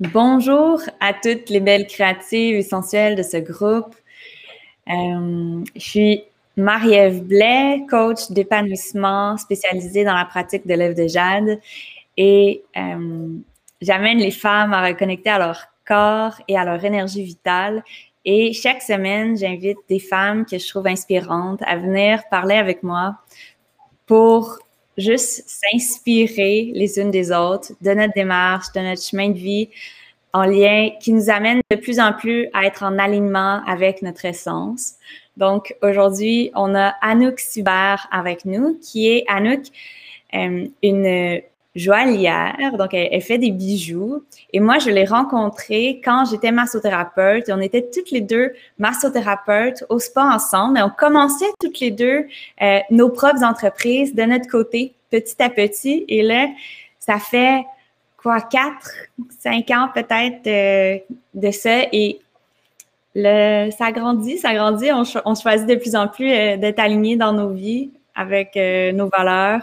Bonjour à toutes les belles créatives essentielles de ce groupe. Euh, je suis Marie-Ève Blais, coach d'épanouissement spécialisée dans la pratique de l'œuvre de jade et euh, j'amène les femmes à reconnecter à leur corps et à leur énergie vitale. Et chaque semaine, j'invite des femmes que je trouve inspirantes à venir parler avec moi pour juste s'inspirer les unes des autres de notre démarche, de notre chemin de vie en lien qui nous amène de plus en plus à être en alignement avec notre essence. Donc aujourd'hui, on a Anouk Subert avec nous, qui est Anouk, euh, une joaillière, donc elle, fait des bijoux. Et moi, je l'ai rencontrée quand j'étais massothérapeute. on était toutes les deux massothérapeutes au spa ensemble. Et on commençait toutes les deux euh, nos propres entreprises de notre côté, petit à petit. Et là, ça fait quoi, quatre, cinq ans peut-être de, de ça. Et le, ça grandit, ça grandit. On, choisit de plus en plus euh, d'être alignés dans nos vies avec euh, nos valeurs,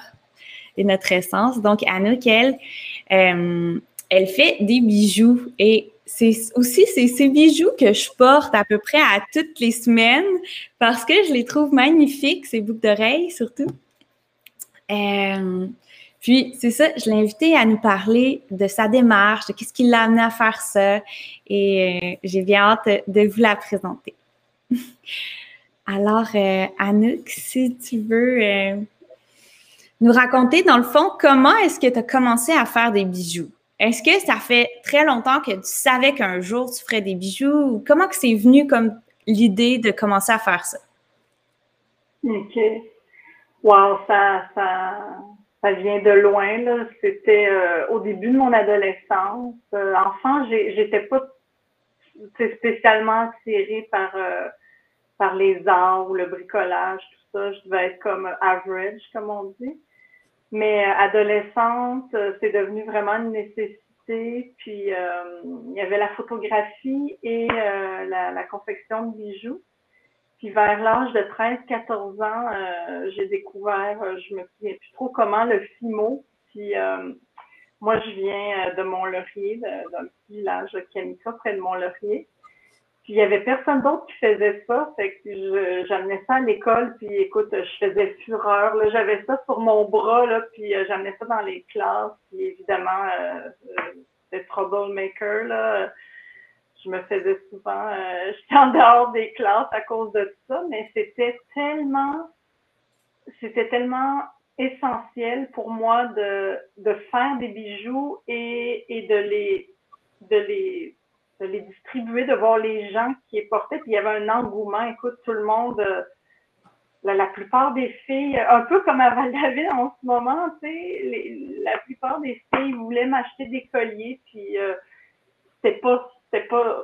et notre essence. Donc, Anouk, elle, euh, elle fait des bijoux et c'est aussi ces bijoux que je porte à peu près à toutes les semaines parce que je les trouve magnifiques, ces boucles d'oreilles surtout. Euh, puis, c'est ça, je l'ai invité à nous parler de sa démarche, de qu'est-ce qui l'a amené à faire ça. Et euh, j'ai bien hâte de vous la présenter. Alors, Anouk, si tu veux nous raconter, dans le fond, comment est-ce que tu as commencé à faire des bijoux? Est-ce que ça fait très longtemps que tu savais qu'un jour tu ferais des bijoux? Comment que c'est venu comme l'idée de commencer à faire ça? OK. Wow, ça, ça, vient de loin. C'était euh, au début de mon adolescence. Euh, enfant, j'étais pas spécialement attirée par, euh, par les arts ou le bricolage, tout ça. Je devais être comme average, comme on dit. Mais euh, adolescente, c'est devenu vraiment une nécessité. Puis il y avait la photographie et la, confection de bijoux. Puis vers l'âge de 13-14 ans, j'ai découvert, je me souviens plus trop comment, le FIMO. Puis moi, je viens de Mont-Laurier, d'un petit village de Kamika, près de Mont-Laurier. Puis il y avait personne d'autre qui faisait ça. Fait que j'amenais ça à l'école, puis écoute, je faisais fureur. J'avais ça sur mon bras, puis euh, j'amenais ça dans les classes. Puis évidemment, euh, euh, troublemaker, là. Je me faisais souvent, euh, j'étais en dehors des classes à cause de ça, mais c'était tellement, c'était tellement essentiel pour moi de, de faire des bijoux et, et de les, de les de les distribuer, de voir les gens qui les portaient. Puis il y avait un engouement. Écoute, tout le monde, euh, la, plupart des filles, un peu comme à Val-David en ce moment, tu sais, la plupart des filles voulaient m'acheter des colliers. Puis euh, c'était pas, pas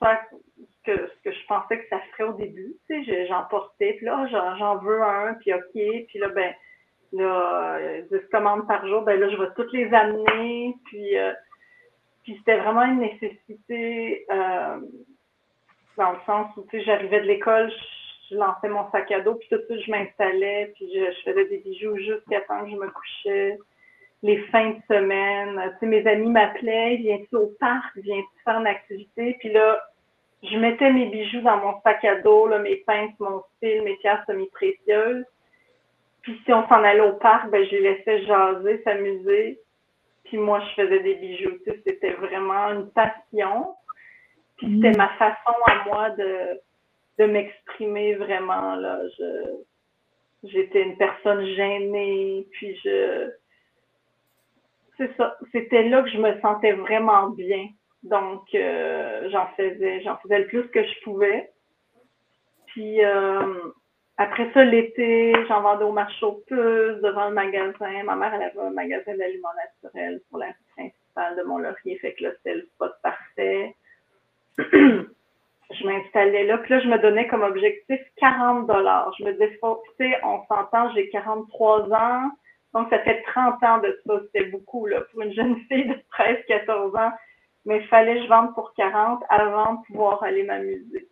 ça que, ce que je pensais que ça ferait au début. Tu sais, j'en portais. Puis là, j'en veux un. Puis OK. Puis là, ben, là, 10 euh, commandes par jour. Ben là, je vais toutes les amener. Puis puis c'était vraiment une nécessité euh, dans le sens où, tu sais, j'arrivais de l'école, je, lançais mon sac à dos, puis tout de suite, je m'installais, puis je, faisais des bijoux jusqu'à temps que je me couchais. Les fins de semaine, tu sais, mes amis m'appelaient, viens-tu au parc, viens-tu faire une activité? Puis là, je mettais mes bijoux dans mon sac à dos, là, mes pinces, mon style, mes pierres semi-précieuses. Puis si on s'en allait au parc, ben, je les laissais jaser, s'amuser. Puis moi, je faisais des bijoux. C'était vraiment une passion. Puis c'était mm. ma façon à moi de, de m'exprimer vraiment. Là. Je, j'étais une personne gênée. Puis je. C'est ça. C'était là que je me sentais vraiment bien. Donc, euh, j'en faisais, j'en faisais le plus que je pouvais. Puis, euh, après ça, l'été, j'en vendais au marché aux puces, devant le magasin. Ma mère, elle avait un magasin d'aliments naturels pour la principale de Mont-Laurier. Fait que là, c'était le spot parfait. je m'installais là. Puis là, je me donnais comme objectif 40 dollars. Je me disais, tu sais, on s'entend, j'ai 43 ans. Donc, ça fait 30 ans de ça. C'était beaucoup, là, pour une jeune fille de 13, 14 ans. Mais il fallait que je vende pour 40 avant de pouvoir aller m'amuser.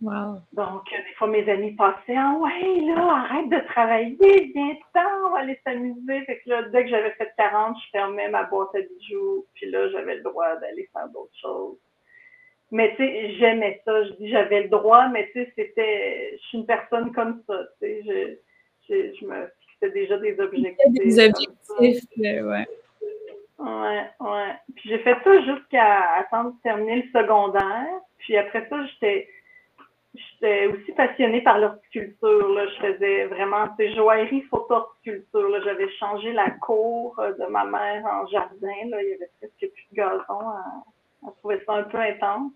Donc, des fois, mes amis passaient Ah ouais, là, arrête de travailler, viens-t'en, on va aller s'amuser. Fait que là, dès que j'avais fait 40, je fermais ma boîte à bijoux, puis là, j'avais le droit d'aller faire d'autres choses. Mais tu sais, j'aimais ça. Je dis j'avais le droit, mais tu sais, c'était. Je suis une personne comme ça. Tu sais, je, je, me fixais déjà des objectifs. Des objectifs, ouais. Ouais, ouais. Puis j'ai fait ça jusqu'à attendre de terminer le secondaire. Puis après ça, j'étais j'étais aussi passionnée par l'horticulture. Là. Je faisais vraiment, c'est joaillerie, photo-horticulture. J'avais changé la cour euh, de ma mère en jardin. Là. Il y avait presque plus de gazon. On trouvait ça un peu intense.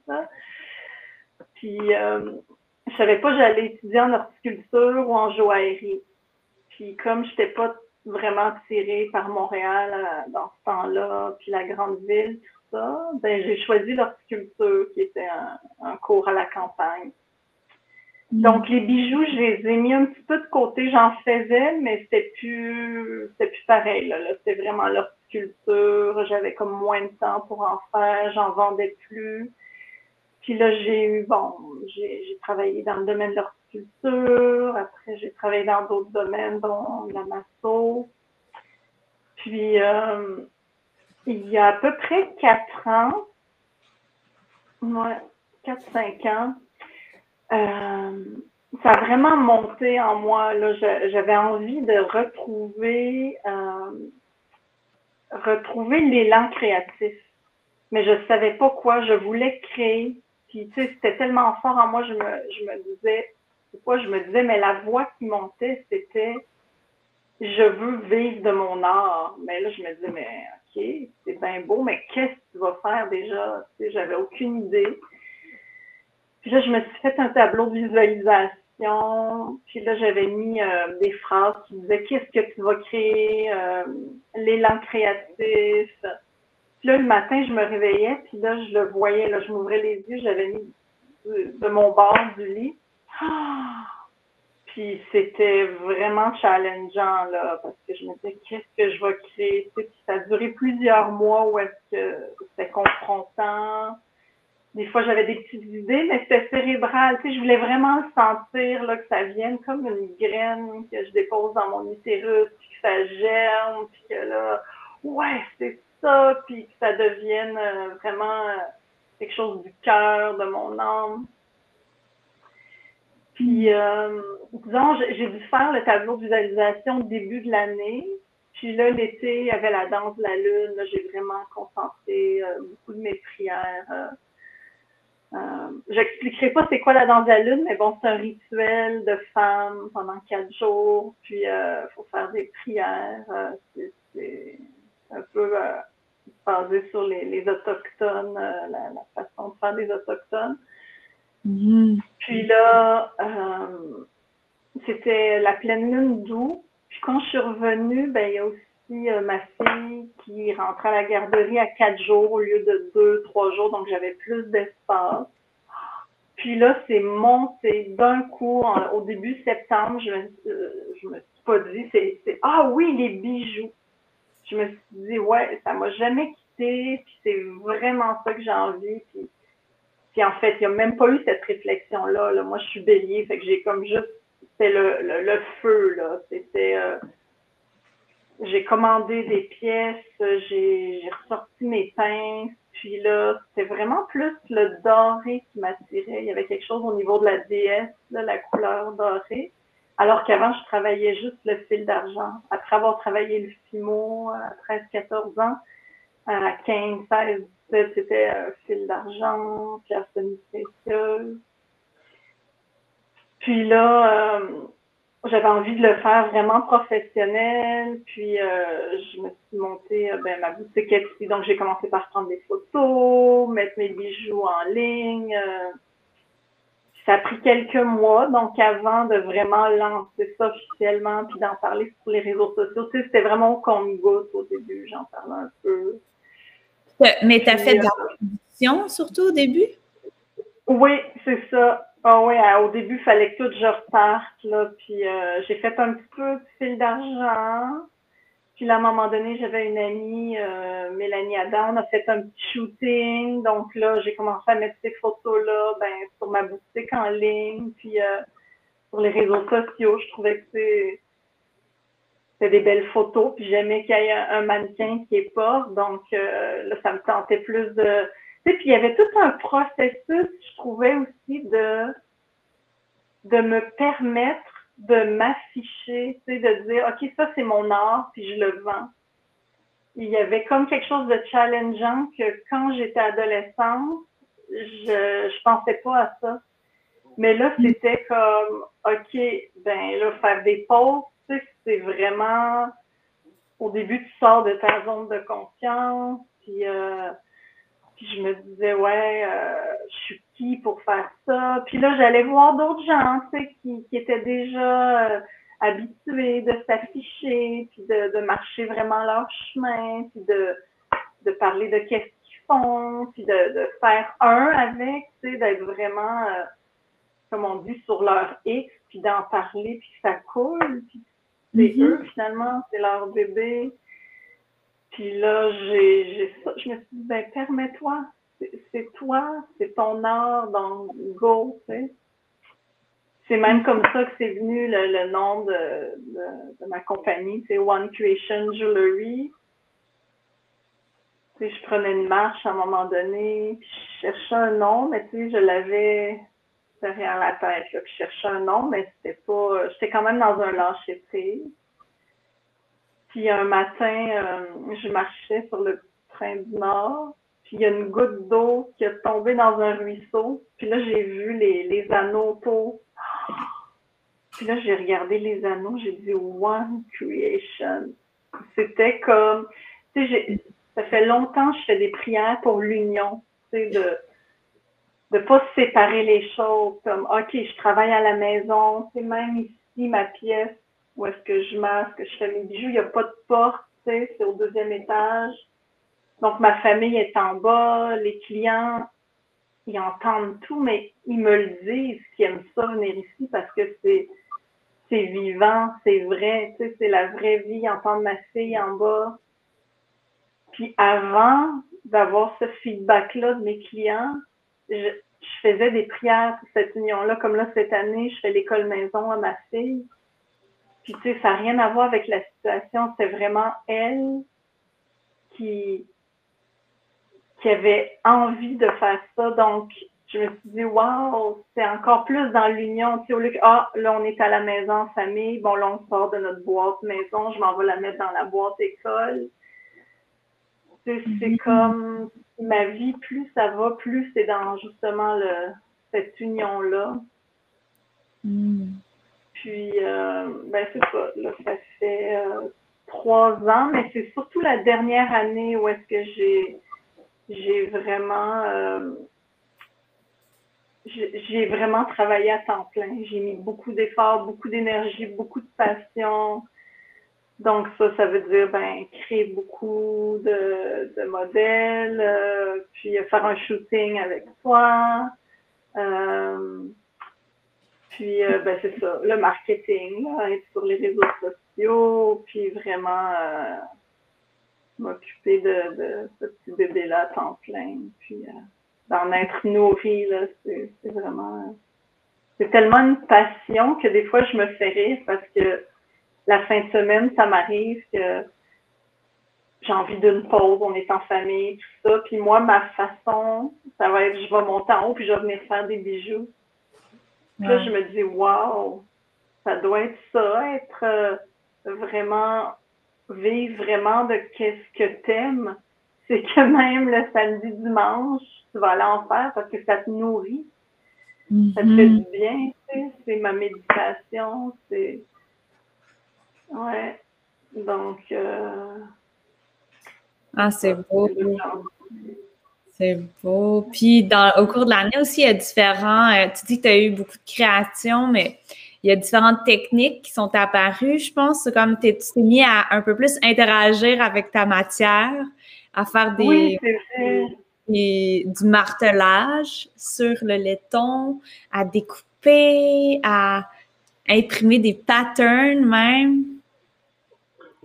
Puis, euh, je savais pas j'allais étudier en horticulture ou en joaillerie. Puis, comme je n'étais pas vraiment attirée par Montréal euh, dans ce temps-là, puis la grande ville, tout ça, ben, j'ai choisi l'horticulture, qui était un cours à la campagne. Mm. Donc, les bijoux, je les ai mis un petit peu de côté. J'en faisais, mais c'était plus, c'était plus pareil. Là, c'était vraiment l'horticulture. J'avais comme moins de temps pour en faire. J'en vendais plus. Puis là, j'ai eu, bon, j'ai travaillé dans le domaine de l'horticulture. Après, j'ai travaillé dans d'autres domaines, dont la masso. Puis, euh, il y a à peu près quatre ans, ouais, quatre, cinq ans, euh, ça a vraiment monté en moi. Là, j'avais envie de retrouver, euh, retrouver l'élan créatif, mais je savais pas quoi. Je voulais créer. Puis, tu sais, c'était tellement fort en moi. Je me, je me disais, pourquoi je me disais, mais la voix qui montait, c'était, je veux vivre de mon art. Mais là, je me disais, mais ok, c'est bien beau, mais qu'est-ce que tu vas faire déjà? Tu sais, j'avais aucune idée. Puis là, je me suis fait un tableau de visualisation. Puis là, j'avais mis euh, des phrases qui disaient qu'est-ce que tu vas créer, euh, l'élan créatif. Puis là, le matin, je me réveillais, puis là, je le voyais, là, je m'ouvrais les yeux, j'avais mis de, mon bord du lit. Puis c'était vraiment challengeant, là, parce que je me disais, qu'est-ce que je vais créer? Puis ça a duré plusieurs mois où est-ce que c'était confrontant des fois, j'avais des petites idées, mais c'était cérébral. Tu sais, je voulais vraiment sentir là, que ça vienne comme une graine que je dépose dans mon utérus, puis que ça germe, puis que là, ouais, c'est ça, puis que ça devienne euh, vraiment euh, quelque chose du cœur, de mon âme. Puis, euh, disons, j'ai dû faire le tableau de visualisation au début de l'année. Puis là, l'été, il y avait la danse de la lune. J'ai vraiment concentré beaucoup de mes prières euh, J'expliquerai pas c'est quoi la danse de la lune, mais bon, c'est un rituel de femmes pendant quatre jours. Puis, il euh, faut faire des prières. Euh, c'est un peu euh, basé sur les, les autochtones, la, la, façon de faire des autochtones. Mm-hmm. Puis là, c'était la pleine lune d'août. Puis quand je suis revenue, ben, il y a aussi euh, ma fille qui rentrait à la garderie à quatre jours au lieu de deux, trois jours, donc j'avais plus d'espace. Puis là, c'est monté d'un coup, au début septembre, je, euh, je me suis pas dit, c'est, ah oui, les bijoux. Je me suis dit, ouais, ça m'a jamais quitté, puis c'est vraiment ça que j'ai envie. Puis, puis en fait, il n'y a même pas eu cette réflexion-là. Là. Moi, je suis bélier, fait que j'ai comme juste, c'était le, le, feu, là. C'était, euh, j'ai commandé des pièces, j'ai ressorti mes pinces, puis là, c'était vraiment plus le doré qui m'attirait. Il y avait quelque chose au niveau de la déesse, la couleur dorée. Alors qu'avant, je travaillais juste le fil d'argent. Après avoir travaillé le fimo à 13, 14 ans, à 15, 16, 17, c'était un fil d'argent, puis précieuse. Puis là, euh, j'avais envie de le faire vraiment professionnel. Puis euh, je me suis montée euh, ben, ma boutique Etsy. Donc j'ai commencé par prendre des photos, mettre mes bijoux en ligne. Euh. ça a pris quelques mois, donc avant de vraiment lancer ça officiellement, puis d'en parler sur les réseaux sociaux. C'était vraiment au compte-goutte au début, j'en parlais un peu. Mais tu as fait de la production surtout au début? Oui, c'est ça. Ah oui, au début, il fallait que tout je reparte, là. Puis euh, j'ai fait un petit peu de fil d'argent. Puis là, à un moment donné, j'avais une amie, euh, Mélanie Adam, on a fait un petit shooting. Donc là, j'ai commencé à mettre ces photos-là ben, sur ma boutique en ligne, puis euh, sur les réseaux sociaux. Je trouvais que c'est c'était des belles photos, puis j'aimais qu'il y ait un, mannequin qui est pas. Donc euh, là, ça me tentait plus de. Tu sais, puis il y avait tout un processus, je trouvais aussi, de de me permettre de m'afficher, tu sais, de dire, OK, ça, c'est mon art, puis je le vends. Il y avait comme quelque chose de challengeant que quand j'étais adolescente, je, je pensais pas à ça. Mais là, c'était comme, OK, ben là, faire des pauses, c'est vraiment, au début, tu sors de ta zone de confiance, puis euh, puis je me disais, ouais, euh, je suis qui pour faire ça? Puis là, j'allais voir d'autres gens, tu sais, qui, qui étaient déjà euh, habitués de s'afficher, puis de, de marcher vraiment leur chemin, puis de, de parler de qu'est-ce qu'ils font, puis de, de faire un avec, d'être vraiment, comme on dit, sur leur X, puis d'en parler, puis que ça coule, puis c'est mm-hmm. eux, finalement, c'est leur bébé. Puis là, j'ai, je me suis dit, ben, permets-toi. C'est toi, c'est ton art, donc go, tu sais. C'est même comme ça que c'est venu le, nom de, de, ma compagnie, c'est One Creation Jewelry. Tu sais, je prenais une marche à un moment donné, puis je cherchais un nom, mais tu sais, je l'avais derrière la tête, là, puis je cherchais un nom, mais c'était pas, j'étais quand même dans un lâcher prise. Puis un matin, euh, je marchais sur le train du Nord, puis il y a une goutte d'eau qui est tombée dans un ruisseau. Puis là, j'ai vu les, les anneaux autour. Puis là, j'ai regardé les anneaux, j'ai dit One Creation. C'était comme, tu sais, ça fait longtemps que je fais des prières pour l'union, tu sais, de de pas séparer les choses, comme, OK, je travaille à la maison, c'est même ici, ma pièce, où est-ce que je masque, je fais mes bijoux. Il n'y a pas de porte, c'est au deuxième étage. Donc, ma famille est en bas, les clients, ils entendent tout, mais ils me le disent qu'ils aiment ça venir ici parce que c'est c'est vivant, c'est vrai, tu sais, c'est la vraie vie, entendre ma fille en bas. Puis avant d'avoir ce feedback-là de mes clients, je, faisais des prières pour cette union-là, comme là cette année, je fais l'école maison à ma fille. Puis, tu sais, ça n'a rien à voir avec la situation. C'est vraiment elle qui, qui avait envie de faire ça. Donc, je me suis dit, waouh, c'est encore plus dans l'union. Tu sais, au lieu que, ah, là, on est à la maison en famille. Bon, là, on sort de notre boîte maison. Je m'en vais la mettre dans la boîte école. C'est mm-hmm. comme ma vie, plus ça va, plus c'est dans justement le, cette union-là. Mm. Puis, euh, ben c'est ça, là, ça fait euh, trois ans, mais c'est surtout la dernière année où est-ce que j'ai j'ai vraiment euh, j'ai vraiment travaillé à temps plein. J'ai mis beaucoup d'efforts, beaucoup d'énergie, beaucoup de passion. Donc ça, ça veut dire ben créer beaucoup de, de modèles, puis faire un shooting avec toi. Euh, puis, euh, ben, c'est ça, le marketing, être sur les réseaux sociaux, puis vraiment euh, m'occuper de, de, ce petit bébé-là à temps plein. Puis, euh, d'en être nourri, là, c'est, vraiment... C'est tellement une passion que des fois, je me fais rire parce que la fin de semaine, ça m'arrive que j'ai envie d'une pause, on est en famille, tout ça. Puis moi, ma façon, ça va être, je vais monter en haut, puis je vais venir faire des bijoux Là, je me dis, waouh, ça doit être ça, être euh, vraiment, vivre vraiment de qu'est-ce que t'aimes. C'est que même le samedi, dimanche, tu vas aller en faire parce que ça te nourrit. Ça te fait mm-hmm. du bien, tu sais. C'est ma méditation, c'est. Ouais. Donc. Euh... Ah, c'est beau. C'est beau. Puis dans, au cours de l'année aussi, il y a différents. Euh, tu dis que tu as eu beaucoup de créations, mais il y a différentes techniques qui sont apparues, je pense. Comme tu t'es mis à un peu plus interagir avec ta matière, à faire des, du martelage sur le laiton, à découper, à imprimer des patterns même.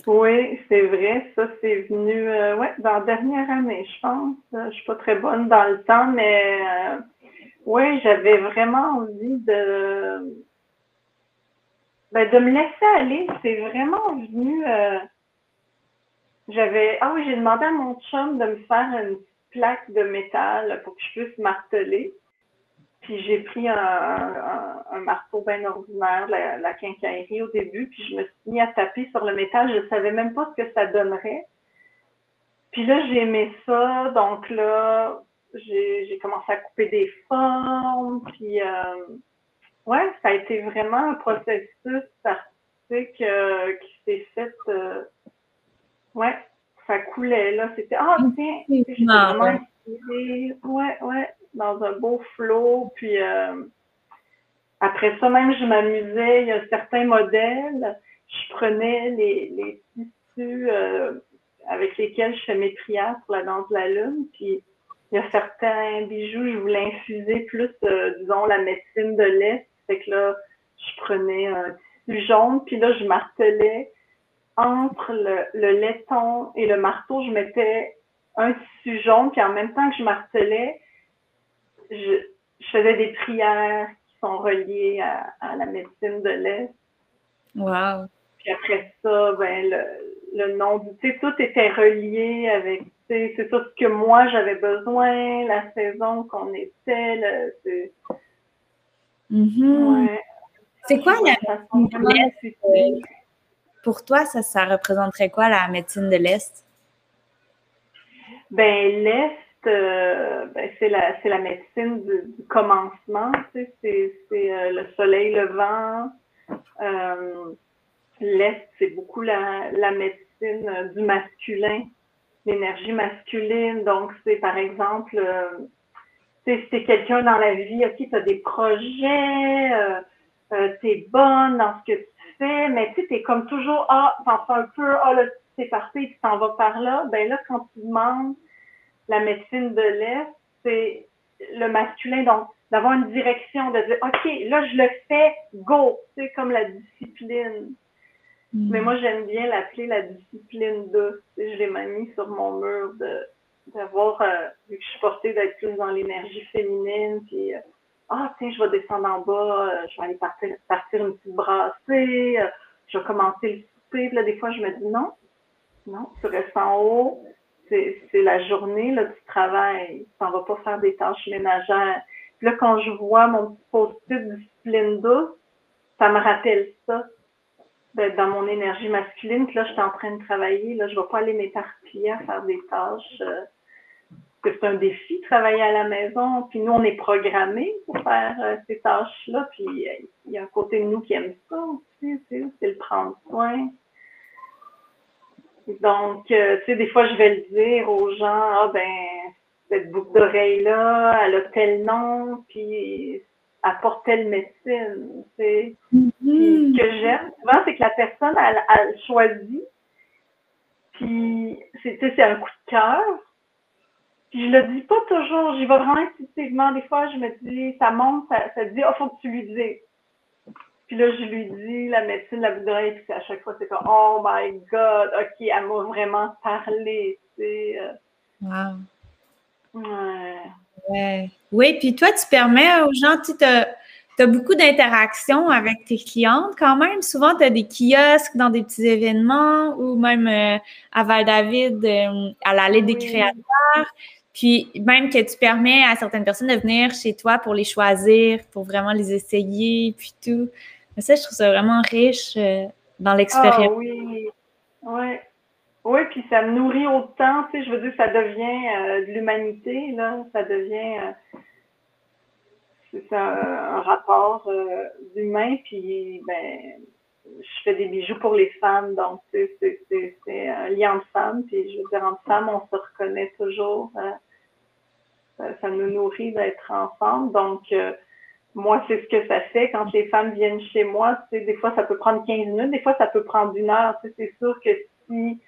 Oui, c'est vrai. Ça, c'est venu ouais, dans la dernière année, je pense. Je suis pas très bonne dans le temps, mais oui, j'avais vraiment envie de ben, de me laisser aller. C'est vraiment venu j'avais ah oui, j'ai demandé à mon chum de me faire une plaque de métal pour que je puisse marteler. Puis j'ai pris un, un, marteau bien ordinaire, la, la quincaillerie au début, puis je me suis mis à taper sur le métal. Je savais même pas ce que ça donnerait. Puis là, j'ai aimé ça. Donc là, j'ai commencé à couper des formes. Puis euh, ouais, ça a été vraiment un processus artistique euh, qui s'est fait. Euh, ouais, ça coulait là. C'était ah tiens, j'étais vraiment inspirée. Ouais, ouais dans un beau flot. Puis euh, après ça, même, je m'amusais. Il y a certains modèles. Je prenais les, tissus euh, avec lesquels je fais mes prières pour la danse de la lune. Puis il y a certains bijoux, je voulais infuser plus, euh, disons, la médecine de l'Est. Fait que là, je prenais un tissu jaune, puis là, je martelais entre le, le laiton et le marteau, je mettais un tissu jaune, puis en même temps que je martelais, je, faisais des prières qui sont reliées à, la médecine de l'Est. Wow. Puis après ça, ben, le, le nom du, tu sais, tout était relié avec, c'est ça ce que moi j'avais besoin, la saison qu'on était, le. Mm-hmm. C'est quoi la médecine de l'Est? Pour toi, ça, ça représenterait quoi la médecine de l'Est? Ben, l'Est, euh, ben, c'est la, médecine du, commencement, c'est euh, le soleil levant. Euh, L'Est, c'est beaucoup la, médecine du masculin, l'énergie masculine. Donc, c'est par exemple, si quelqu'un dans la vie, OK, tu as des projets, tu es bonne dans ce que tu fais, mais tu sais, es comme toujours, ah, t'en fais un peu, ah, là, c'est parti, tu t'en vas par là. Ben là, quand tu demandes la médecine de l'Est, c'est le masculin, donc d'avoir une direction, de dire, OK, là, je le fais, go, c'est comme la discipline. Mm. Mais moi, j'aime bien l'appeler la discipline douce. Je l'ai même mis sur mon mur de d'avoir, euh, vu que je suis portée d'être plus dans l'énergie féminine, puis, euh, ah, tiens, je vais descendre en bas, euh, je vais aller partir, partir une petite brassée, je vais commencer le souper. là, des fois, je me dis, non, non, tu restes en haut, c'est la journée là, du travail. Tu vas pas faire des tâches ménagères. Puis là, quand je vois mon petit post-it discipline douce, ça me rappelle ça. dans mon énergie masculine, puis là, je suis en train de travailler. Là, je ne vais pas aller m'éparpiller à faire des tâches. Euh, que c'est un défi, travailler à la maison. Puis nous, on est programmés pour faire euh, ces tâches-là. Puis il y a un côté de nous qui aime ça aussi, c'est le prendre soin. Donc, euh, tu sais, des fois, je vais le dire aux gens, ah ben, cette boucle d'oreille-là, elle a tel nom, puis elle porte telle médecine. Tu sais. Mm-hmm. Ce que j'aime souvent, c'est que la personne, elle, elle choisit, puis c'est un coup de cœur. Puis je le dis pas toujours, j'y vais vraiment intuitivement. Des fois, je me dis, ça monte, ça, ça dit, ah, oh, faut que tu lui dises. Puis là, je lui dis la médecine, la boucle puis à chaque fois, c'est comme, oh my God, OK, elle m'a vraiment parlé, tu sais. Euh. Wow. Ouais. Oui, puis toi, tu permets aux gens, tu as, beaucoup d'interactions avec tes clientes quand même. Souvent, tu as des kiosques dans des petits événements ou même euh, à Val-David, euh, à l'allée des créateurs. Puis même que tu permets à certaines personnes de venir chez toi pour les choisir, pour vraiment les essayer, puis tout. Mais ça, je trouve ça vraiment riche euh, dans l'expérience. Ah, oui, oui. Oui, puis ça me nourrit autant, tu sais, je veux dire, ça devient euh, de l'humanité, là, ça devient euh, c'est un, rapport d'humain, puis ben, je fais des bijoux pour les femmes, donc c'est un lien de femmes, puis je veux dire, entre femmes, on se reconnaît toujours, ça, ça, nous nourrit d'être ensemble, donc moi, c'est ce que ça fait quand les femmes viennent chez moi. Tu sais, des fois, ça peut prendre 15 minutes, des fois, ça peut prendre une heure. Tu sais, c'est sûr que si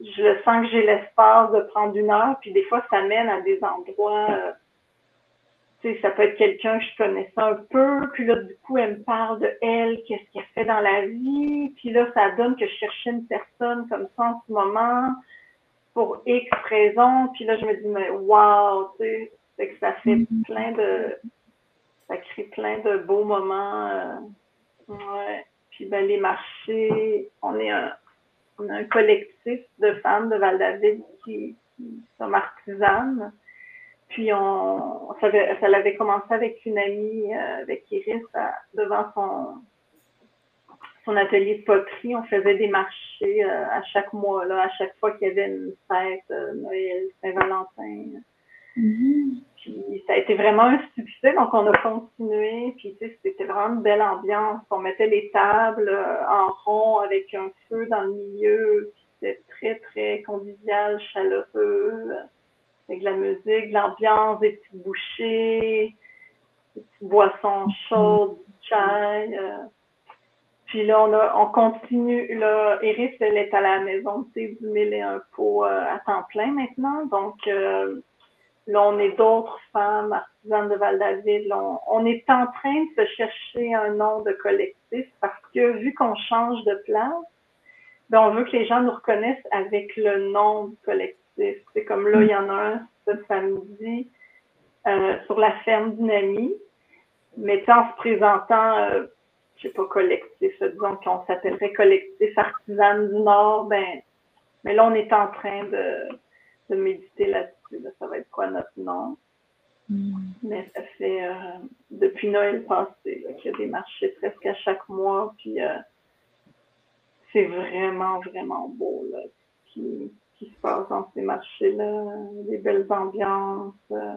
je sens que j'ai l'espace de prendre une heure, puis des fois, ça mène à des endroits euh, tu sais, ça peut être quelqu'un que je connaissais un peu, puis là, du coup, elle me parle de elle, qu'est-ce qu'elle fait dans la vie, puis là, ça donne que je cherchais une personne comme ça en ce moment, pour X raisons, puis là, je me dis, mais wow, tu sais, c'est que ça fait mm-hmm. plein de, ça crée plein de beaux moments, euh. Puis ben, les marchés, on est un, collectif de femmes de Val-David qui, qui sont artisanes, puis on, ça, ça l'avait commencé avec une amie, euh, avec Iris, devant son, atelier de poterie. On faisait des marchés euh, à chaque mois, là, à chaque fois qu'il y avait une fête, Noël, Saint-Valentin. Mm-hmm. Puis ça a été vraiment un succès, donc on a continué. Puis tu sais, c'était vraiment une belle ambiance. On mettait les tables en rond avec un feu dans le milieu. C'était très, très convivial, chaleureux avec de la musique, de l'ambiance, des petites bouchées, des petites boissons chaudes, du chai. Euh. Puis là, on, a, on continue. Là, Iris, elle est à la maison tu sais, du mille et un pot euh, à temps plein maintenant. Donc, euh, là, on est d'autres femmes artisanes de Val-David. On, on, est en train de se chercher un nom de collectif parce que vu qu'on change de place, ben, on veut que les gens nous reconnaissent avec le nom du collectif. C'est comme là, il y en a un ce samedi euh, sur la ferme d'une amie. Mais en se présentant, euh, je sais pas, collectif, disons qu'on s'appellerait collectif artisan du Nord, ben, mais là, on est en train de méditer là-dessus. Ça va être quoi notre nom? Mm. Mais ça fait euh, depuis Noël passé qu'il y a des marchés presque à chaque mois. Puis c'est vraiment, vraiment beau. Là qui se passe dans ces marchés-là, des belles ambiances, euh,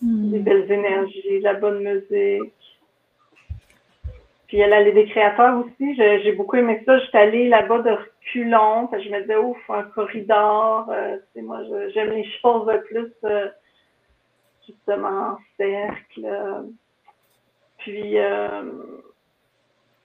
hmm. des belles énergies, la bonne musique. Puis il y a l'allée des créateurs aussi, j'ai beaucoup aimé ça. J'étais allée là-bas de reculons, je me disais, ouf, un corridor. Euh, moi, j'aime les choses plus euh, justement en cercle. Puis euh,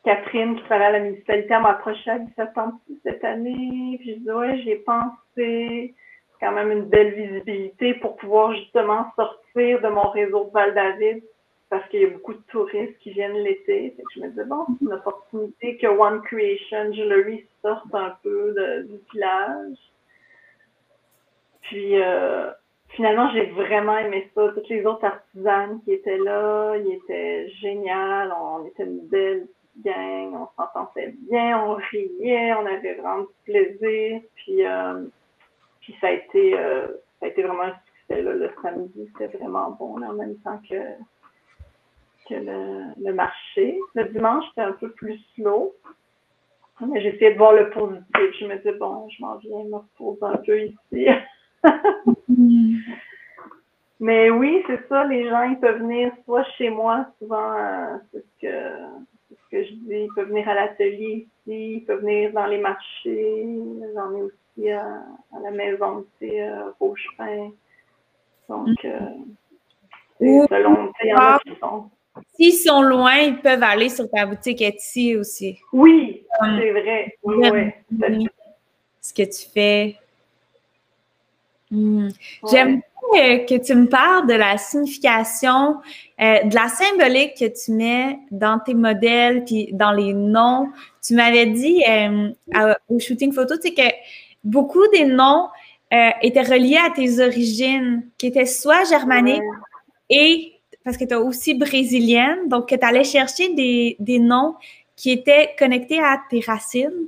Catherine, qui travaille à la municipalité, m'a approché à 17 ans cette année? Puis je dis, ouais, j'ai pensé. C'est quand même une belle visibilité pour pouvoir justement sortir de mon réseau de Val-David parce qu'il y a beaucoup de touristes qui viennent l'été. Je me dis, bon, c'est une opportunité que One Creation Jewelry sorte un peu du village. Puis, euh, finalement, j'ai vraiment aimé ça. Toutes les autres artisanes qui étaient là, ils étaient géniales. On était une belle gang, on s'entendait bien, on riait, on avait vraiment du plaisir. Puis, euh, ça a été euh, ça a été vraiment un succès le samedi, c'était vraiment bon en même temps que, que le, marché. Le dimanche, c'était un peu plus slow. Mais j'essayais de voir le positif. Je me disais, bon, je m'en viens me reposer un peu ici. Mais oui, c'est ça, les gens, ils peuvent venir soit chez moi, souvent, euh, c'est ce que que je dis, ils peuvent venir à l'atelier ici, ils peuvent venir dans les marchés. J'en ai aussi à, la maison, tu sais, euh, Donc, euh, selon, il y en a qui sont. S'ils sont loin, ils peuvent aller sur ta boutique Etsy aussi. Oui, c'est vrai. Oui, Ce que tu fais. Hmm. J'aime que tu me parles de la signification, euh, de la symbolique que tu mets dans tes modèles, puis dans les noms. Tu m'avais dit euh, au shooting photo, tu sais, que beaucoup des noms euh, étaient reliés à tes origines, qui étaient soit germaniques et parce que tu es aussi brésilienne, donc que tu allais chercher des, des noms qui étaient connectés à tes racines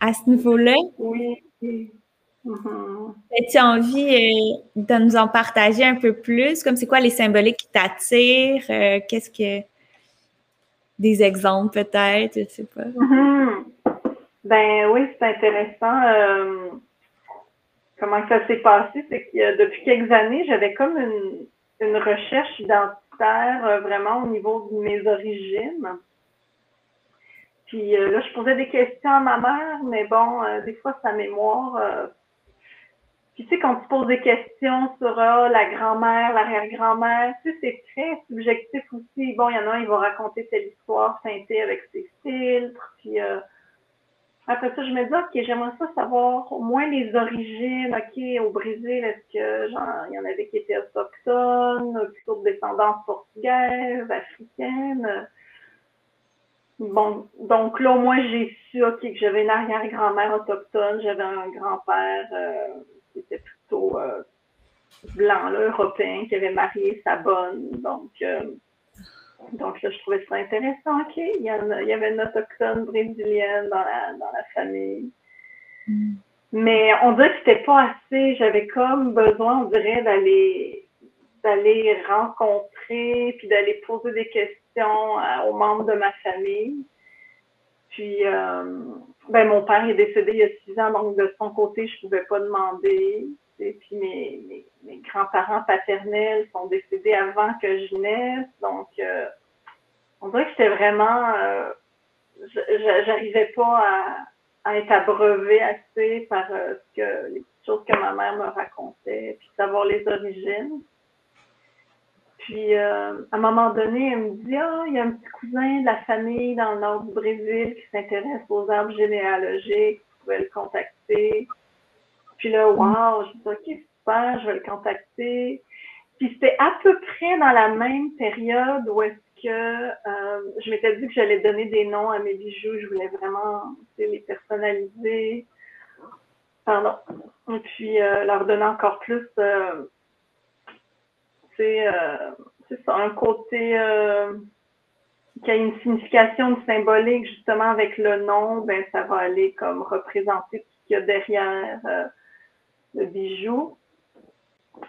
à ce niveau-là. Oui. Mm-hmm. As-tu envie euh, de nous en partager un peu plus? Comme c'est quoi les symboliques qui t'attirent? Euh, qu'est-ce que. Des exemples peut-être, je sais pas. Mm-hmm. Ben oui, c'est intéressant. Euh, comment ça s'est passé? C'est que depuis quelques années, j'avais comme une, une recherche identitaire vraiment au niveau de mes origines. Puis là, je posais des questions à ma mère, mais bon, des fois, sa mémoire puis tu sais, quand tu poses des questions sur ah, la grand-mère, l'arrière-grand-mère, tu sais, c'est très subjectif aussi. Bon, il y en a un, il va raconter telle histoire teintée avec ses filtres, puis, euh, après ça, je me dis, OK, j'aimerais ça savoir au moins les origines. OK, au Brésil, est-ce que genre, il y en avait qui étaient autochtones, plutôt de descendance portugaise, africaine? Bon, donc là, au moins, j'ai su, OK, que j'avais une arrière-grand-mère autochtone, j'avais un grand-père euh, qui était plutôt euh, blanc, là, européen, qui avait marié sa bonne. Donc, euh, donc là, je trouvais ça intéressant. OK, il y, avait une autochtone brésilienne dans la, dans la famille. Mm. Mais on dirait que c'était pas assez. J'avais comme besoin, on dirait, d'aller d'aller rencontrer, puis d'aller poser des questions euh, aux membres de ma famille. Puis, euh, ben, mon père est décédé il y a six ans, donc de son côté, je pouvais pas demander. Puis, mes, grands-parents paternels sont décédés avant que je naisse, donc euh, on dirait que c'était vraiment, euh, j'arrivais pas à, être abreuvée assez par euh, les choses que ma mère me racontait, puis savoir les origines. Puis, euh, à un moment donné, elle me dit, ah, il y a un petit cousin de la famille dans le nord du Brésil qui s'intéresse aux arbres généalogiques, vous pouvez le contacter. Puis là, wow, je dis, ok, super, je vais le contacter. Puis c'était à peu près dans la même période où est-ce que euh, je m'étais dit que j'allais donner des noms à mes bijoux. Je voulais vraiment les personnaliser. Pardon. Et puis euh, leur donner encore plus. Euh, c'est ça, un côté qui a une signification symbolique justement avec le nom, ben ça va aller comme représenter ce qu'il y a derrière le bijou.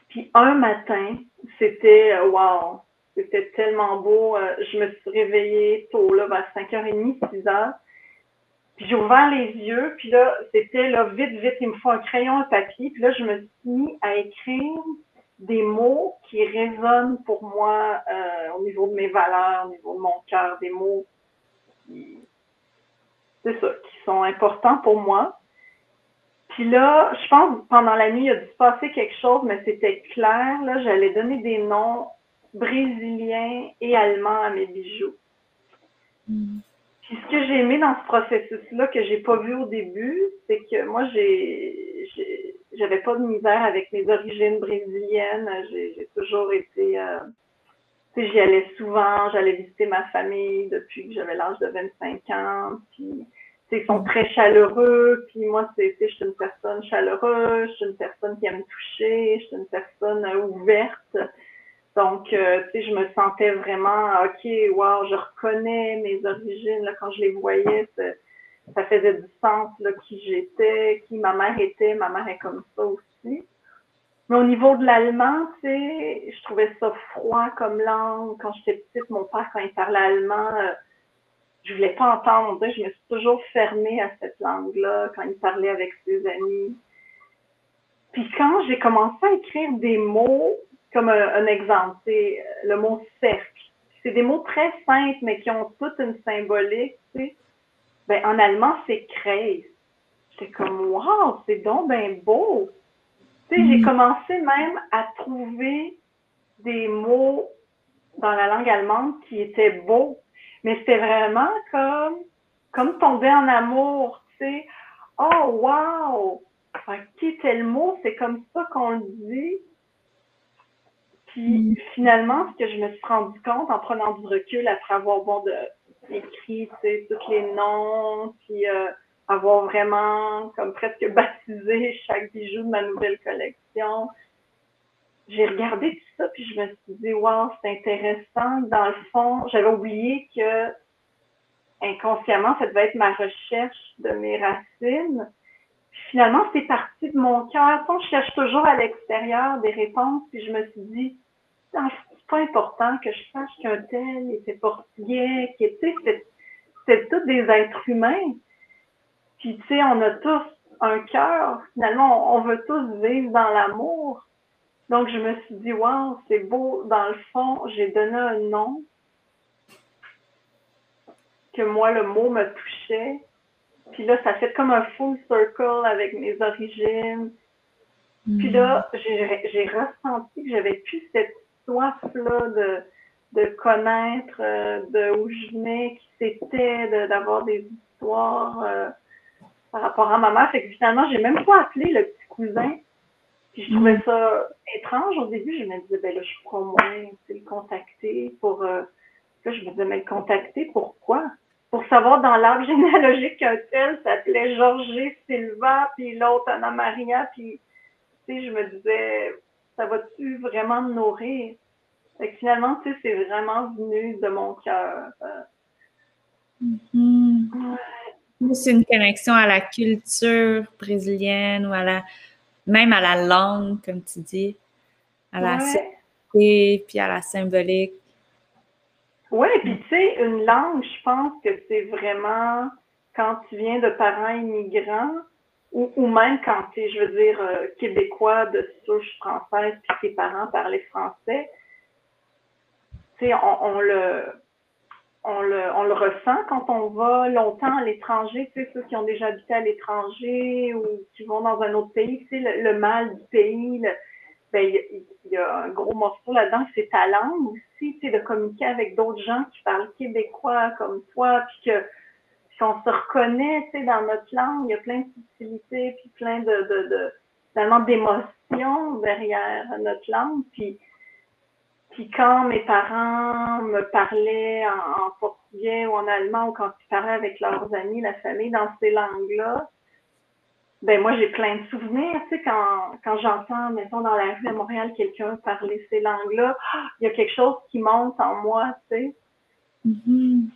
Puis un matin, c'était wow, c'était tellement beau. Euh, je me suis réveillée tôt, là, vers 5h30, 6h. Puis j'ai ouvert les yeux, puis là, c'était là, vite, vite, il me faut un crayon, un papier. Puis là, je me suis mis à écrire des mots qui résonnent pour moi euh, au niveau de mes valeurs, au niveau de mon cœur, des mots qui, c'est ça, qui sont importants pour moi. Puis là, je pense pendant la nuit, il a dû se passer quelque chose, mais c'était clair. Là, j'allais donner des noms brésilien et allemand à mes bijoux. Mm. Puis ce que j'ai aimé dans ce processus-là, que j'ai pas vu au début, c'est que moi, j'ai, j'avais pas de misère avec mes origines brésiliennes. J'ai, toujours été, euh, tu sais, j'y allais souvent, j'allais visiter ma famille depuis que j'avais l'âge de 25 ans. Puis, ils sont très chaleureux. Puis moi, c'est, je suis une personne chaleureuse, je suis une personne qui aime toucher, je suis une personne euh, ouverte. Donc, euh, tu sais, je me sentais vraiment, OK, wow, je reconnais mes origines. Là, quand je les voyais, ça, faisait du sens, là, qui j'étais, qui ma mère était. Ma mère est comme ça aussi. Mais au niveau de l'allemand, tu sais, je trouvais ça froid comme langue. Quand j'étais petite, mon père, quand il parlait allemand, euh, je voulais pas entendre. Je me suis toujours fermée à cette langue-là quand il parlait avec ses amis. Puis quand j'ai commencé à écrire des mots comme un, exemple, c'est le mot cercle. C'est des mots très simples, mais qui ont toute une symbolique, tu sais. Ben, en allemand, c'est Kreis. J'étais comme, wow, c'est donc bien beau. Tu sais, j'ai mm. commencé même à trouver des mots dans la langue allemande qui étaient beaux. Mais c'était vraiment comme, comme tomber en amour, tu sais. Oh, wow! Qui tel mot, c'est comme ça qu'on le dit. Puis finalement, ce que je me suis rendu compte en prenant du recul après avoir bon, de, écrit tous les noms, puis euh, avoir vraiment comme presque baptisé chaque bijou de ma nouvelle collection, j'ai regardé tout ça, puis je me suis dit, wow, c'est intéressant. Dans le fond, j'avais oublié que inconsciemment, ça devait être ma recherche de mes racines. Finalement, c'est parti de mon cœur. Je cherche toujours à l'extérieur des réponses, puis je me suis dit, c'est pas important que je sache qu'un tel était portugais, qui était, c'est tous des êtres humains. Puis, tu sais, on a tous un cœur. Finalement, on, veut tous vivre dans l'amour. Donc, je me suis dit, wow, c'est beau. Dans le fond, j'ai donné un nom que moi, le mot me touchait. Puis là, ça fait comme un full circle avec mes origines. Puis là, j'ai ressenti que j'avais plus cette soif-là de, de connaître euh, de où je venais, qui c'était, d'avoir des histoires. Euh, par rapport à ma mère. Fait que finalement, j'ai même pas appelé le petit cousin. Puis je trouvais ça étrange au début. Je me disais, ben là, je pourrais au moins le contacter pour. Euh, là, je me disais, mais le contacter, pourquoi? Pour savoir dans l'arbre généalogique qu'un tel s'appelait Georges Silva, puis l'autre Anna Maria, puis tu sais, je me disais, ça va-tu vraiment me nourrir? Fait que finalement, tu sais, c'est vraiment venu de mon cœur. Mm-hmm. C'est une connexion à la culture brésilienne ou à la même à la langue, comme tu dis, à la ouais. puis à la symbolique. Oui, puis tu sais, une langue, je pense que c'est vraiment quand tu viens de parents immigrants ou, ou même quand tu es, je veux dire, euh, québécois de souche française puis tes parents parlaient français, tu sais, on, on, le on le, on le ressent quand on va longtemps à l'étranger, tu sais, ceux qui ont déjà habité à l'étranger ou qui vont dans un autre pays, tu sais, le, mal du pays, ben, il y, a un gros morceau là-dedans, c'est ta langue aussi, tu sais, de communiquer avec d'autres gens qui parlent québécois comme toi, puis que qu'on se reconnaît, tu sais, dans notre langue, il y a plein de subtilités, puis plein de, de, d'émotions derrière notre langue, puis puis quand mes parents me parlaient en, portugais ou en allemand ou quand ils parlaient avec leurs amis, la famille, dans ces langues-là, ben moi j'ai plein de souvenirs. Tu sais, quand, quand j'entends, mettons, dans la rue à Montréal, quelqu'un parler ces langues-là, il y a quelque chose qui monte en moi, tu sais. Mm-hmm.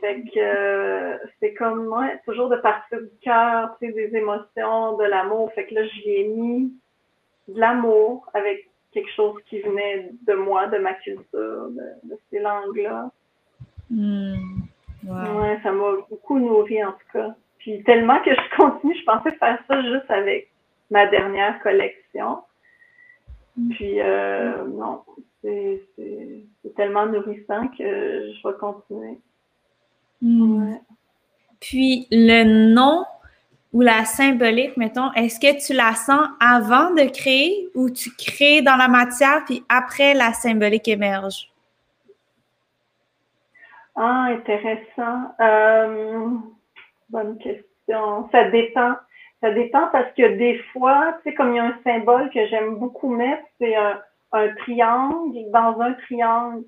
Fait que c'est comme moi, toujours de partir du cœur, tu sais, des émotions, de l'amour. Fait que là, j'y ai mis de l'amour avec quelque chose qui venait de moi, de ma culture, de, ces langues-là. Hmm. Ouais, ça m'a beaucoup nourri en tout cas. Puis tellement que je continue, je pensais faire ça juste avec ma dernière collection. Hmm. Puis euh, non, c'est tellement nourrissant que je vais continuer. Hmm. Puis le nom ou la symbolique, mettons, est-ce que tu la sens avant de créer ou tu crées dans la matière, puis après la symbolique émerge? Ah, intéressant. Euh, bonne question. Ça dépend. Ça dépend parce que des fois, tu sais, comme il y a un symbole que j'aime beaucoup mettre, c'est un, triangle dans un triangle.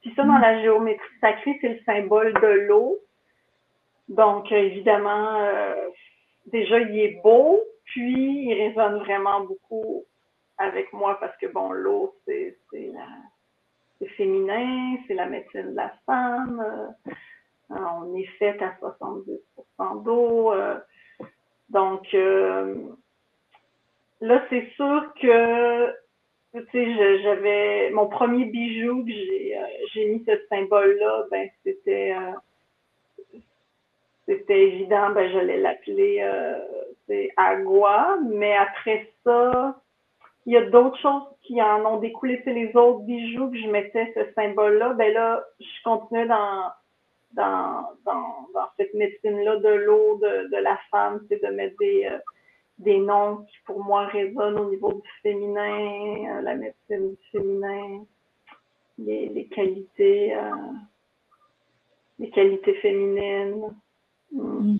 Puis ça, dans la géométrie sacrée, c'est le symbole de l'eau. Donc, évidemment, euh, déjà, il est beau, puis il résonne vraiment beaucoup avec moi parce que, bon, l'eau, c'est féminin, c'est la médecine de la femme. Euh, on est fait à 70% d'eau. Euh, donc, euh, là, c'est sûr que, tu sais, j'avais mon premier bijou que j'ai mis ce symbole-là, ben, c'était c'était évident, ben, j'allais l'appeler euh, Agua, mais après ça, il y a d'autres choses qui en ont découlé. C'est les autres bijoux que je mettais ce symbole-là. Ben là, je continuais dans, dans, dans, dans cette médecine-là de l'eau, de, de la femme, c'est de mettre des, euh, des noms qui pour moi résonnent au niveau du féminin, euh, la médecine du féminin, les, les qualités, euh, les qualités féminines. Mm.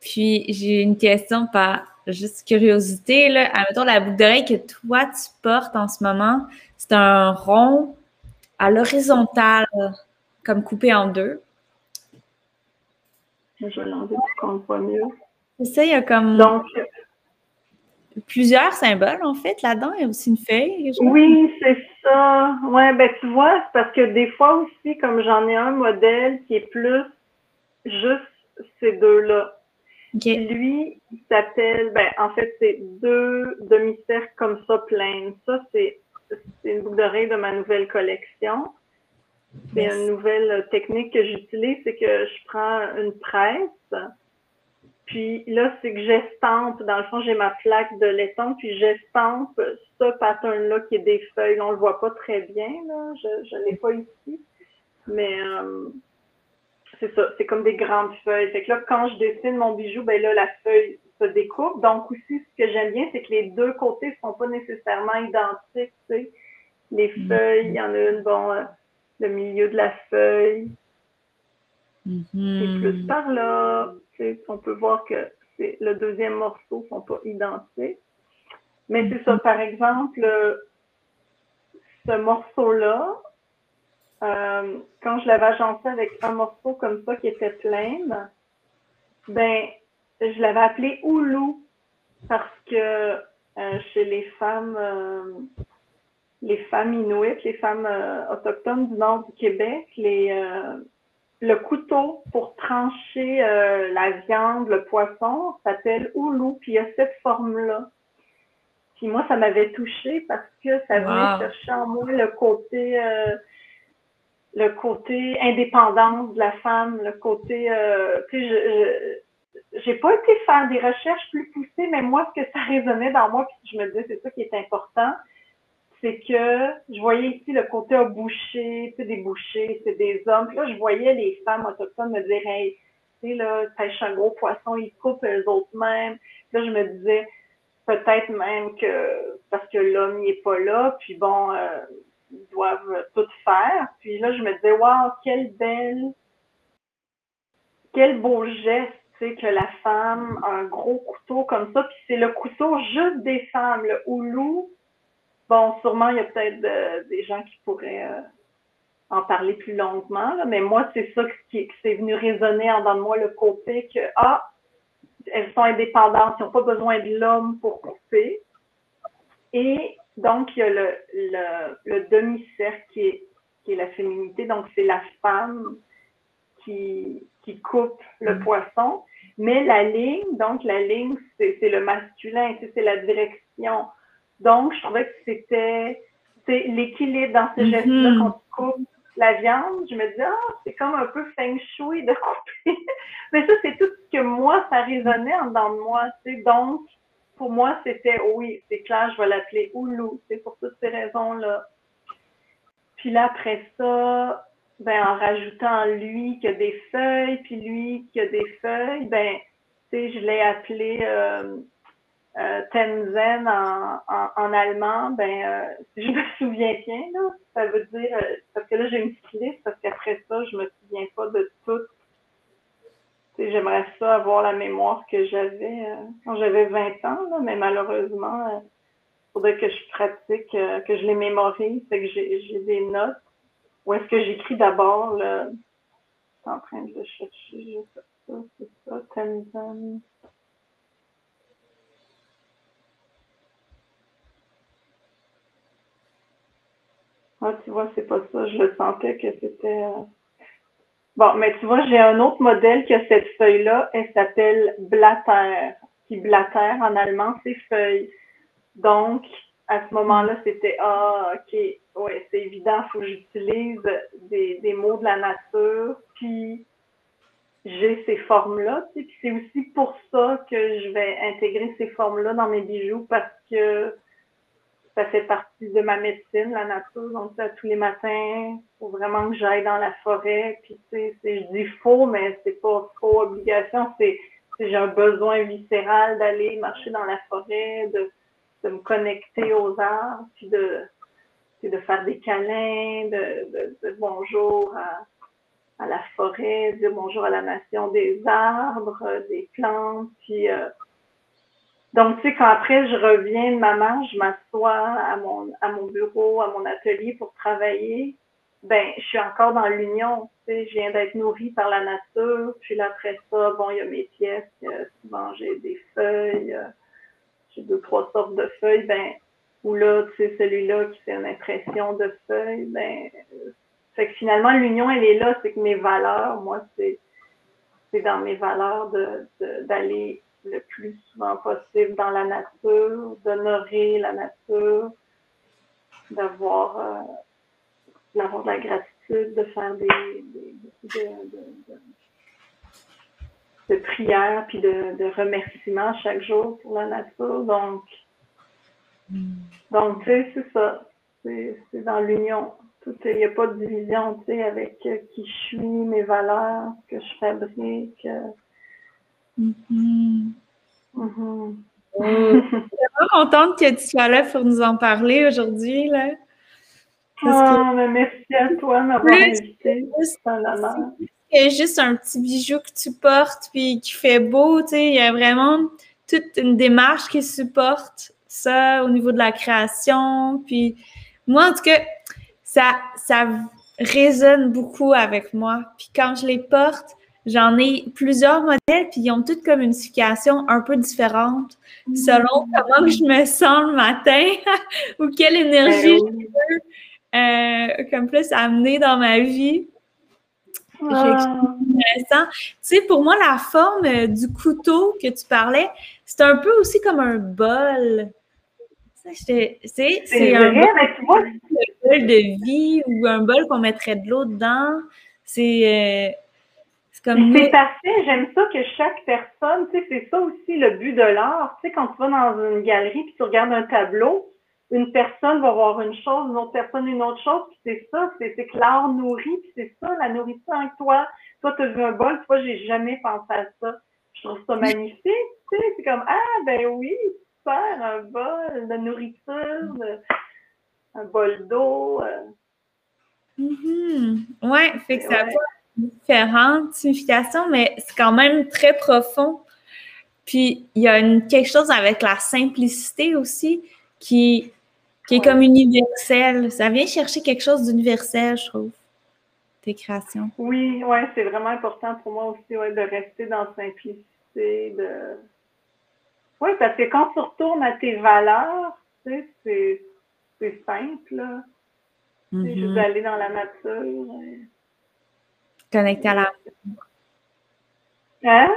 Puis j'ai une question par juste curiosité. Là. Admettons, la boucle d'oreille que toi tu portes en ce moment, c'est un rond à l'horizontale, comme coupé en deux. Je vais l'enlever pour qu'on le voit mieux. C'est ça, il y a comme. Donc, plusieurs symboles, en fait, là-dedans. Il y a aussi une feuille. Oui, c'est ça. Ouais, ben tu vois, c'est parce que des fois aussi, comme j'en ai un modèle qui est plus juste ces deux-là. Lui, il s'appelle, ben, en fait, c'est deux demi-cercles comme ça pleines. Ça, c'est une boucle d'oreille de ma nouvelle collection. C'est une nouvelle technique que j'utilise, c'est que je prends une presse, puis là, c'est que j'estampe, dans le fond, j'ai ma plaque de laiton, puis j'estampe ce pattern-là qui est des feuilles. on le voit pas très bien, là. Je ne l'ai pas ici. Mais euh, c'est ça, c'est comme des grandes feuilles. Fait que là, quand je dessine mon bijou, ben là, la feuille se découpe. Donc aussi, ce que j'aime bien, c'est que les deux côtés ne sont pas nécessairement identiques. Tu sais. Les mm. feuilles, il y en a une, bon, euh, le milieu de la feuille, C'est plus par là. On peut voir que le deuxième morceau ne sont pas identiques. Mais c'est ça, par exemple, ce morceau-là, euh, quand je l'avais agencé avec un morceau comme ça qui était plein, ben, je l'avais appelé Oulu parce que euh, chez les femmes, euh, les femmes inuites, les femmes autochtones du nord du Québec, les, le couteau pour trancher la viande, le poisson, s'appelle Oulu, puis il y a cette forme-là. Puis moi, ça m'avait touchée parce que ça venait chercher en moi le côté le côté indépendance de la femme, le côté, euh, tu sais, je, j'ai pas été faire des recherches plus poussées, mais moi, ce que ça résonnait dans moi, puis je me disais, c'est ça qui est important, c'est que je voyais ici le côté boucher, sais, des bouchers, c'est des hommes. Puis là, je voyais les femmes autochtones me dire, hey, tu sais, là, pêche un gros poisson, ils coupent eux autres mêmes. Là, je me disais, peut-être même que parce que l'homme n'est pas là, puis bon, euh, ils doivent tout faire. Puis là, je me disais, waouh, quelle belle, quel beau geste, que la femme a un gros couteau comme ça. Puis c'est le couteau juste des femmes, le houlou. Bon, sûrement, il y a peut-être des gens qui pourraient euh, en parler plus longuement, mais moi, c'est ça qui, qui c'est venu résonner en dans de moi, le côté que, ah, elles sont indépendantes, ils n'ont pas besoin de l'homme pour couper. Et donc, il y a le, le, le demi-cercle qui est, qui est la féminité. Donc, c'est la femme qui, qui coupe le mm. poisson. Mais la ligne, donc la ligne, c'est le masculin, c'est la direction. Donc, je trouvais que c'était l'équilibre dans ce geste-là mm-hmm. quand tu coupes la viande. Je me disais, ah, c'est comme un peu feng shui de couper. Mais ça, c'est tout ce que moi, ça résonnait en dedans de moi. Donc, pour moi, c'était oui, c'est clair, je vais l'appeler Oulu, c'est pour toutes ces raisons-là. Puis là, après ça, ben, en rajoutant lui qui a des feuilles, puis lui qui a des feuilles, ben, tu sais, je l'ai appelé euh, euh, Tenzen en, en, allemand, ben, euh, si je me souviens bien, là, ça veut dire, euh, parce que là, j'ai une petite liste, parce qu'après ça, je me souviens pas de tout J'aimerais ça avoir la mémoire que j'avais euh, quand j'avais 20 ans, mais malheureusement, il euh, faudrait que je pratique, euh, que je les mémorise, c'est que j'ai des notes. Où est-ce que j'écris d'abord le. Je suis en train de chercher, ça, c'est ça, Tenzin. Ah, tu vois, c'est pas ça. Je sentais que c'était. Bon, mais tu vois, j'ai un autre modèle qui a cette feuille-là. Elle s'appelle Blatter. Qui Blatter en allemand, c'est feuille. Donc, à ce moment-là, c'était Ah, OK, ouais, c'est évident, il faut que j'utilise des, des mots de la nature. Puis j'ai ces formes-là. Puis c'est aussi pour ça que je vais intégrer ces formes-là dans mes bijoux parce que ça fait partie de ma médecine, la nature. Donc, ça, tous les matins, faut vraiment que j'aille dans la forêt. Puis, tu sais, je dis faux, mais c'est pas trop obligation. C'est, j'ai un besoin viscéral d'aller marcher dans la forêt, de, de me connecter aux arbres, puis de, de faire des câlins, de, de, bonjour à, à, la forêt, de bonjour à la nation des arbres, des plantes, puis euh, donc, tu sais, quand après je reviens de ma marche, je m'assois à mon, à mon bureau, à mon atelier pour travailler, ben, je suis encore dans l'union. Tu sais, je viens d'être nourrie par la nature. Puis là, après ça, bon, il y a mes pièces. souvent, j'ai des feuilles. Euh, j'ai deux, trois sortes de feuilles. Ben, ou là, tu sais, celui-là qui fait une impression de feuilles. Ben, fait que finalement, l'union, elle est là. C'est que mes valeurs, moi, c'est, c'est dans mes valeurs de, d'aller le plus souvent possible dans la nature, d'honorer la nature, d'avoir euh, de la gratitude, de faire des, de, prières puis de, remerciements chaque jour pour la nature. Donc, donc tu sais, c'est ça. C'est dans l'union. Il n'y a pas de division, tu sais, avec euh, qui je suis, mes valeurs, que je fabrique. Mm-hmm. Mm-hmm. je suis vraiment contente que tu sois là pour nous en parler aujourd'hui. Ah, merci à toi de m'avoir invité. C'est juste un petit bijou que tu portes puis qui fait beau, tu sais, il y a vraiment toute une démarche qui supporte ça au niveau de la création. Puis moi, en tout cas, ça, ça résonne beaucoup avec moi. Puis quand je les porte, j'en ai plusieurs modèles, puis ils ont toutes comme une signification un peu différente selon comment je me sens le matin ou quelle énergie ben je veux euh, comme plus amener dans ma vie. intéressant. Tu sais, pour moi, la forme euh, du couteau que tu parlais, c'est un peu aussi comme un bol. C'est un bol, de vie ou un bol qu'on mettrait de l'eau dedans. C'est euh, comme. C'est parfait. J'aime ça que chaque personne, tu sais, c'est ça aussi le but de l'art. Tu sais, quand tu vas dans une galerie et tu regardes un tableau, une personne va voir une chose, une autre personne une autre chose, puis c'est ça, c'est que l'art nourrit, puis c'est ça, la nourriture avec toi. Toi, tu as vu un bol, toi, j'ai jamais pensé à ça. Je trouve ça magnifique, tu sais, c'est comme, ah, ben oui, super, un bol de nourriture, un bol d'eau. Euh. Mm-hmm. Ouais, fait que ça a différentes significations, mais c'est quand même très profond. Puis il y a une, quelque chose avec la simplicité aussi qui, qui est comme universel. Ça vient chercher quelque chose d'universel, je trouve, tes créations. Oui, ouais, c'est vraiment important pour moi aussi ouais, de rester dans la simplicité. De... Oui, parce que quand tu retournes à tes valeurs, tu sais, c'est simple. Là. Mm Juste aller dans la nature. Connecté à l'amour. Hein?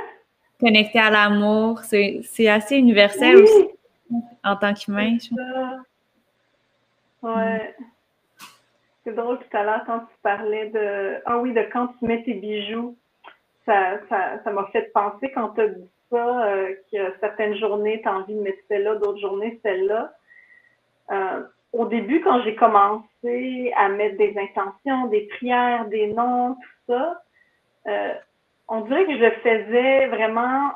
À l'amour, c'est assez universel aussi en tant qu'humain. Ouais. C'est drôle tout à l'heure quand tu parlais de. Ah oui, de quand tu mets tes bijoux. Ça m'a ça, fait penser quand tu as dit ça, euh, que certaines journées, tu as envie de mettre celle-là, d'autres journées, celle-là. Euh, au début, quand j'ai commencé à mettre des intentions, des prières, des noms, tout ça, euh, on dirait que je faisais vraiment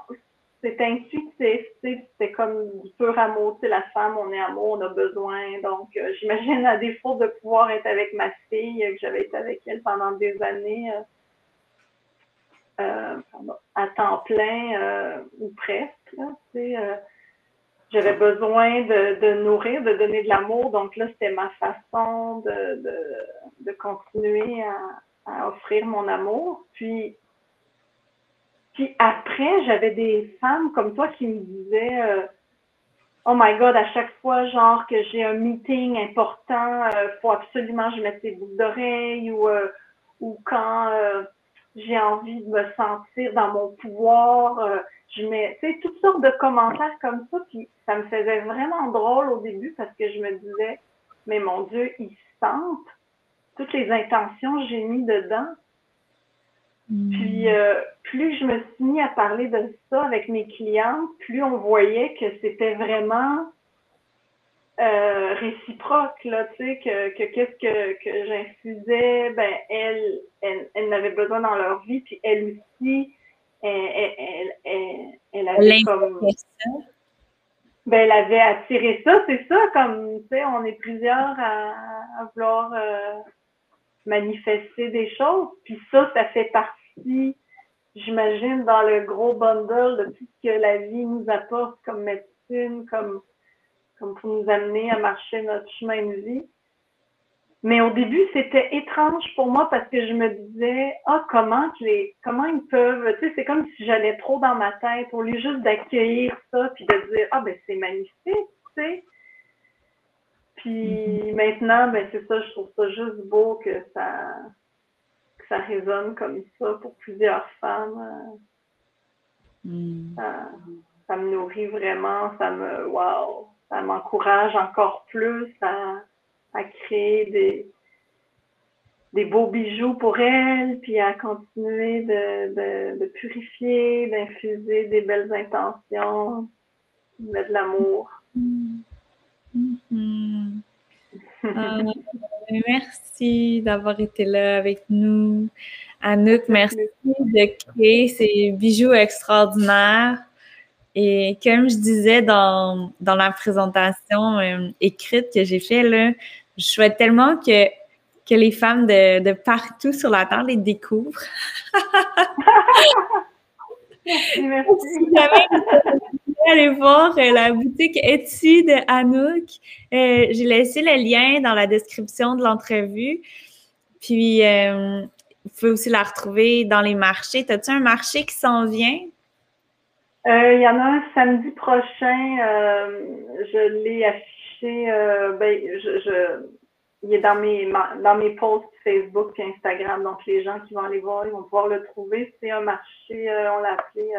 c'est intuitif, c'est comme pur amour. La femme, on est amour, on a besoin. Donc, euh, j'imagine à défaut de pouvoir être avec ma fille, que j'avais été avec elle pendant des années euh, à temps plein ou presque. j'avais besoin de, nourrir, de donner de l'amour. Donc là, c'était ma façon de, continuer à, à offrir mon amour. Puis, puis après, j'avais des femmes comme toi qui me disaient euh, Oh my God, à chaque fois, genre que j'ai un meeting important, euh, faut absolument que je mette des boucles d'oreilles ou, euh, ou quand j'ai envie de me sentir dans mon pouvoir, je mets, tu sais, toutes sortes de commentaires comme ça. Puis ça me faisait vraiment drôle au début parce que je me disais, mais mon Dieu, ils sentent toutes les intentions que j'ai mis dedans. Puis, euh, plus je me suis mis à parler de ça avec mes clients, plus on voyait que c'était vraiment euh, réciproque, là, tu sais, que, qu'est-ce que, que j'infusais, ben, elle, elle, elle avait besoin dans leur vie, puis elle aussi, elle, elle, elle, elle avait comme... Ben, elle avait attiré ça, c'est ça, comme, tu sais, on est plusieurs à, vouloir euh, manifester des choses, puis ça, ça fait partie j'imagine, dans le gros bundle de tout ce que la vie nous apporte comme médecine, comme, comme pour nous amener à marcher notre chemin de vie. Mais au début, c'était étrange pour moi parce que je me disais, ah, comment les, comment ils peuvent, tu sais, c'est comme si j'allais trop dans ma tête au lieu juste d'accueillir ça puis de dire, ah, ben, c'est magnifique, tu sais. Puis mm-hmm. maintenant, ben, c'est ça, je trouve ça juste beau que ça, ça résonne comme ça pour plusieurs femmes. Hmm. Ça, me nourrit vraiment, ça me, wow, ça m'encourage encore plus à, créer des, des beaux bijoux pour elles, puis à continuer de, purifier, d'infuser des belles intentions, de mettre de l'amour. Hmm. Hmm. Ah, merci d'avoir été là avec nous. Anouk, merci de créer ces bijoux extraordinaires. Et comme je disais dans, la présentation euh, écrite que j'ai faite, je souhaite tellement que, que les femmes de, partout sur la Terre les découvrent. merci, Allez voir euh, la boutique Etsy de Anouk. Euh, j'ai laissé le lien dans la description de l'entrevue. Puis, euh, vous pouvez aussi la retrouver dans les marchés. As-tu un marché qui s'en vient? Il y en a un samedi prochain. je l'ai affiché. Ben, il est dans mes, dans mes posts Facebook et Instagram. Donc, les gens qui vont aller voir, ils vont pouvoir le trouver. C'est un marché, on l'a appelé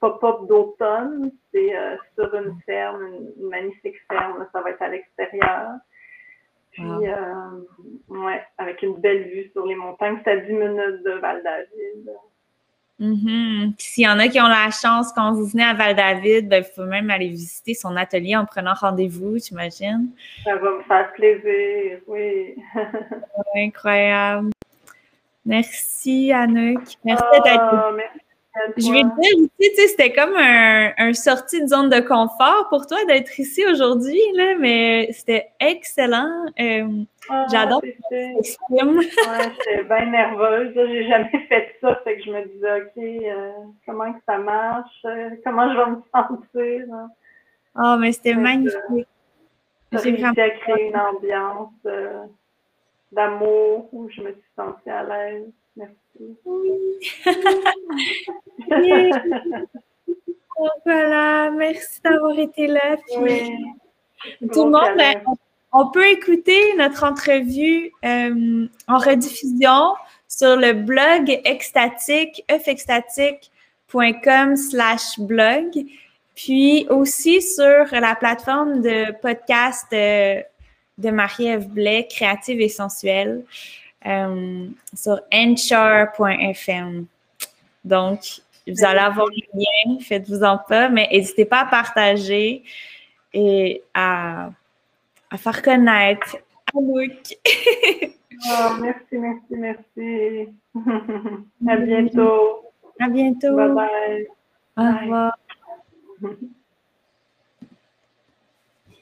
pop-up d'automne. C'est euh, sur une ferme, une, magnifique ferme. Ça va être à l'extérieur. Puis, ouais, avec une belle vue sur les montagnes. C'est à 10 minutes de Val-David. Mm-hmm. S'il y en a qui ont la chance, quand vous venez à Val-David, ben, il faut même aller visiter son atelier en prenant rendez-vous, j'imagine. Ça va me faire plaisir, oui. Incroyable. Merci, Anouk. Merci d'être oh, Je vais te dire, tu sais, c'était comme un, un, sortie de zone de confort pour toi d'être ici aujourd'hui, mais c'était excellent. Euh, ah, J'adore. Ouais, j'étais bien nerveuse. J'ai jamais fait ça. Fait que je me disais, OK, euh, comment que ça marche? Euh, comment je vais me sentir? Hein? Oh, mais c'était magnifique. J'ai réussi vraiment... à créer une ambiance euh, d'amour où je me suis sentie à l'aise. Merci. Oui. voilà, merci d'avoir été là. Oui. Tout le monde, ben, on peut écouter notre entrevue euh, en rediffusion sur le blog extatique, efextatique.com slash blog, puis aussi sur la plateforme de podcast de, de Marie-Ève Blais, Créative et Sensuelle, euh, sur enchar.fm. Donc, vous allez avoir le lien, faites-vous-en pas, mais n'hésitez pas à partager et à à faire connaître Anouk. oh, merci, merci, merci. à bientôt. À bientôt. Bye bye. Au revoir.